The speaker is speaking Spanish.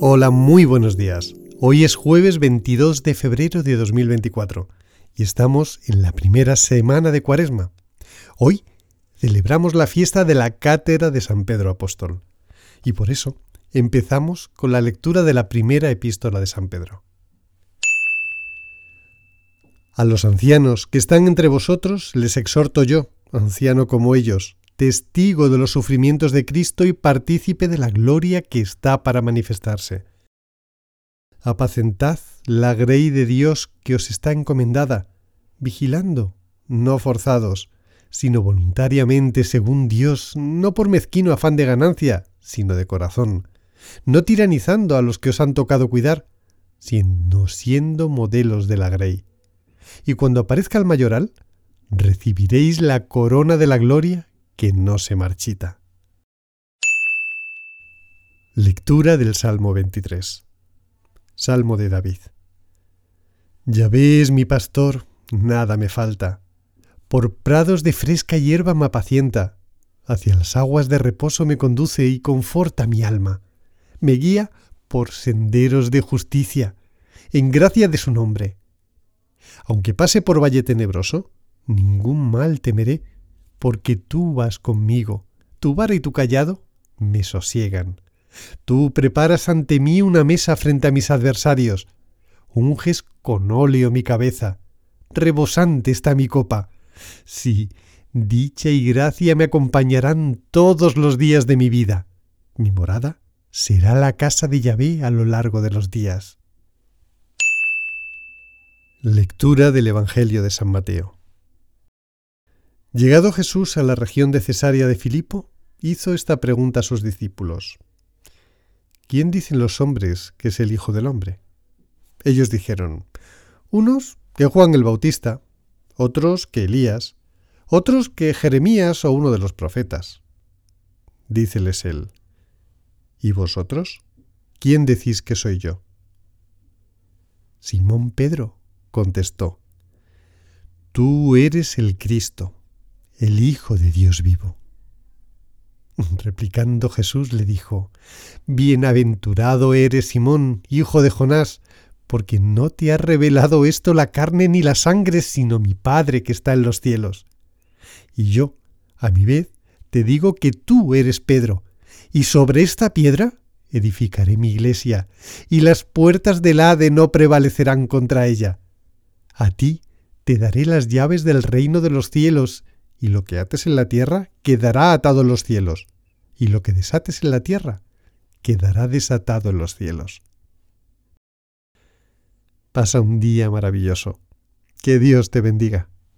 Hola, muy buenos días. Hoy es jueves 22 de febrero de 2024 y estamos en la primera semana de Cuaresma. Hoy celebramos la fiesta de la Cátedra de San Pedro Apóstol y por eso empezamos con la lectura de la primera epístola de San Pedro. A los ancianos que están entre vosotros les exhorto yo, anciano como ellos, testigo de los sufrimientos de Cristo y partícipe de la gloria que está para manifestarse. Apacentad la grey de Dios que os está encomendada, vigilando, no forzados, sino voluntariamente según Dios, no por mezquino afán de ganancia, sino de corazón, no tiranizando a los que os han tocado cuidar, sino siendo modelos de la grey. Y cuando aparezca el mayoral, recibiréis la corona de la gloria que no se marchita. Lectura del Salmo 23. Salmo de David. Ya ves, mi pastor, nada me falta. Por prados de fresca hierba me apacienta, hacia las aguas de reposo me conduce y conforta mi alma. Me guía por senderos de justicia, en gracia de su nombre. Aunque pase por valle tenebroso, ningún mal temeré, porque tú vas conmigo, tu vara y tu callado me sosiegan. Tú preparas ante mí una mesa frente a mis adversarios, unges con óleo mi cabeza, rebosante está mi copa. Sí, dicha y gracia me acompañarán todos los días de mi vida. Mi morada será la casa de Yahvé a lo largo de los días. Lectura del Evangelio de San Mateo. Llegado Jesús a la región de Cesarea de Filipo, hizo esta pregunta a sus discípulos. ¿Quién dicen los hombres que es el Hijo del Hombre? Ellos dijeron, unos que Juan el Bautista, otros que Elías, otros que Jeremías o uno de los profetas. Díceles él, ¿y vosotros? ¿Quién decís que soy yo? Simón Pedro contestó, Tú eres el Cristo, el Hijo de Dios vivo. Replicando Jesús le dijo, Bienaventurado eres Simón, hijo de Jonás, porque no te ha revelado esto la carne ni la sangre, sino mi Padre que está en los cielos. Y yo, a mi vez, te digo que tú eres Pedro, y sobre esta piedra edificaré mi iglesia, y las puertas del Hade no prevalecerán contra ella. A ti te daré las llaves del reino de los cielos, y lo que ates en la tierra quedará atado en los cielos, y lo que desates en la tierra quedará desatado en los cielos. Pasa un día maravilloso. Que Dios te bendiga.